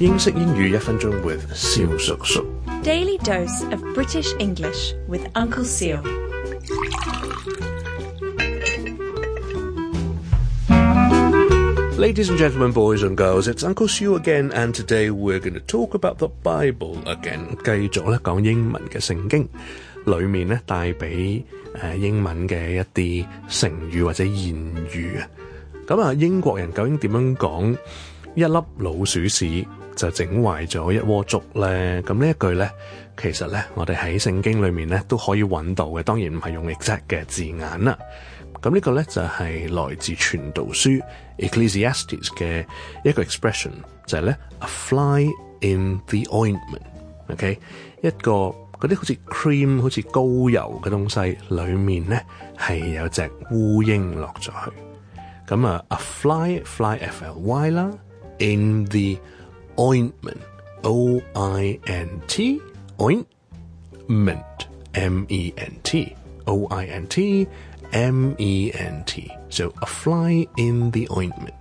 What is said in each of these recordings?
英式英語一分鐘 with Daily dose of British English with Uncle Ladies and gentlemen, boys and girls, it's Uncle Seal again, and today we're going to talk about the Bible again。繼續咧講英文嘅聖經，裡面咧帶俾誒英文嘅一啲成語或者諺語啊。咁啊，英國人究竟點樣講一粒老鼠屎？就整壞咗一鍋粥咧。咁呢一句咧，其實咧，我哋喺聖經裏面咧都可以揾到嘅。當然唔係用 exact 嘅字眼啦。咁呢個咧就係來自传道書 Ecclesiastes 嘅一個 expression，就係咧 a fly in the ointment。OK，一個嗰啲好似 cream 好似高油嘅東西裏面咧係有隻烏蝇落咗去。咁啊，a fly fly f l y 啦，in the ointment，o i n t，ointment，m e n t，o i n t，m e n t，so a fly in the ointment，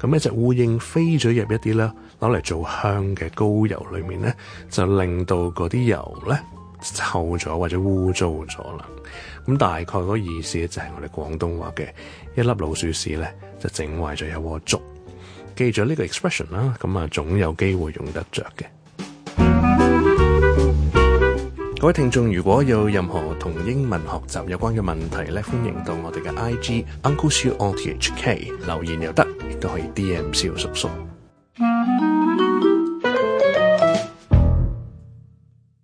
咁一隻烏蝇飛咗入一啲咧，攞嚟做香嘅膏油裏面咧，就令到嗰啲油咧臭咗或者污糟咗啦。咁大概嗰個意思就係我哋廣東話嘅一粒老鼠屎咧，就整壞咗一锅粥。記住呢個 expression 啦，咁啊總有機會用得着嘅。各位聽眾如果有任何同英文學習有關嘅問題咧，歡迎到我哋嘅 I G Uncle Sir O T H K 留言又得，亦都可以 D M 小叔叔。